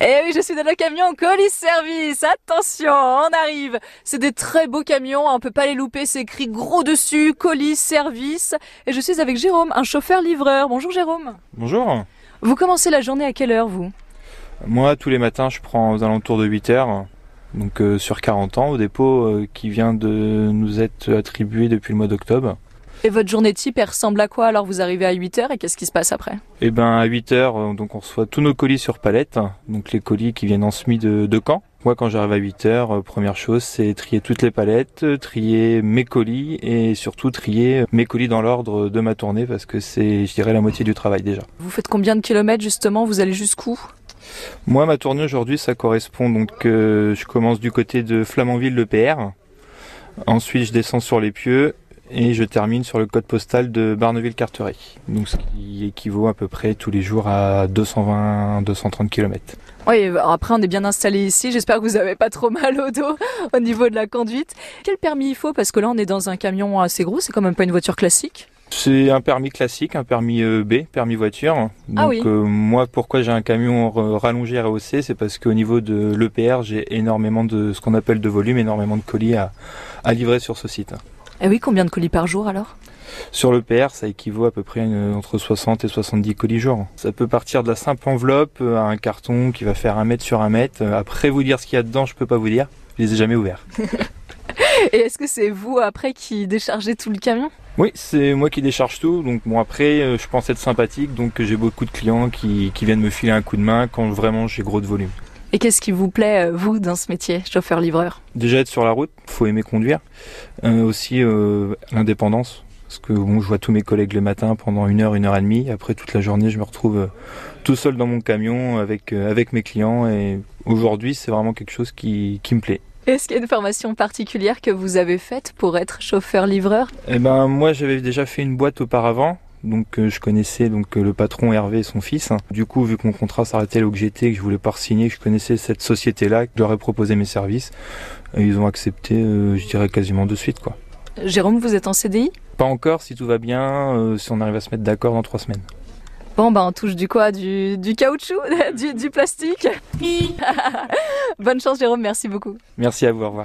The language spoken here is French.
Eh oui, je suis dans le camion colis service. Attention, on arrive. C'est des très beaux camions, on peut pas les louper, c'est écrit gros dessus, colis service. Et je suis avec Jérôme, un chauffeur livreur. Bonjour Jérôme. Bonjour. Vous commencez la journée à quelle heure vous? Moi, tous les matins, je prends aux alentours de 8 heures, donc euh, sur 40 ans, au dépôt euh, qui vient de nous être attribué depuis le mois d'octobre. Et votre journée type, elle ressemble à quoi Alors vous arrivez à 8 heures et qu'est-ce qui se passe après? Et ben à 8 heures, euh, donc on reçoit tous nos colis sur palette, donc les colis qui viennent en semi de, de Caen. Moi, quand j'arrive à 8 heures, euh, première chose, c'est trier toutes les palettes, euh, trier mes colis et surtout trier mes colis dans l'ordre de ma tournée parce que c'est, je dirais, la moitié du travail déjà. Vous faites combien de kilomètres justement? Vous allez jusqu'où? Moi, ma tournée aujourd'hui, ça correspond donc, euh, je commence du côté de Flamanville, le PR. Ensuite, je descends sur les Pieux et je termine sur le code postal de Barneville-Carteret. Donc, ce qui équivaut à peu près tous les jours à 220-230 km. Oui, après on est bien installé ici. J'espère que vous n'avez pas trop mal au dos au niveau de la conduite. Quel permis il faut? Parce que là on est dans un camion assez gros, c'est quand même pas une voiture classique. C'est un permis classique, un permis euh, B, permis voiture. Donc Ah oui. euh, moi, pourquoi j'ai un camion rallongé ROC, c'est parce qu'au niveau de l'EPR, j'ai énormément de ce qu'on appelle de volume, énormément de colis à, à livrer sur ce site. Et Eh oui, combien de colis par jour alors? Sur l'EPR, ça équivaut à peu près une- entre 60 et 70 colis jour. Ça peut partir de la simple enveloppe euh, à un carton qui va faire un mètre sur un mètre. Euh, Après vous dire ce qu'il y a dedans, je peux pas vous dire. Je les ai jamais ouverts. Et est-ce que c'est vous après qui déchargez tout le camion? Oui, c'est moi qui décharge tout. Donc bon après, euh, je pense être sympathique, donc j'ai beaucoup de clients qui, qui viennent me filer un coup de main quand vraiment j'ai gros de volume. Et qu'est-ce qui vous plaît, euh, vous, dans ce métier, chauffeur-livreur? Déjà être sur la route, faut aimer conduire. Euh, aussi euh, l'indépendance, parce que bon, je vois tous mes collègues le matin pendant une heure, une heure et demie. Après toute la journée, je me retrouve euh, tout seul dans mon camion avec avec mes clients. Et aujourd'hui, c'est vraiment quelque chose qui, qui me plaît. Est-ce qu'il y a une formation particulière que vous avez faite pour être chauffeur-livreur? Eh ben moi, j'avais déjà fait une boîte auparavant. Donc euh, je connaissais donc euh, le patron Hervé et son fils. Du coup, vu que mon contrat s'arrêtait là où j'étais, que je voulais pas signer, que je connaissais cette société-là, que je leur ai proposé mes services, et ils ont accepté, euh, je dirais quasiment de suite quoi. Jérôme, vous êtes en CDI Pas encore, si tout va bien, euh, si on arrive à se mettre d'accord dans trois semaines. Bon, bah on touche du quoi? Du, du caoutchouc? Du, du plastique? Bonne chance, Jérôme, merci beaucoup. Merci à vous, au revoir.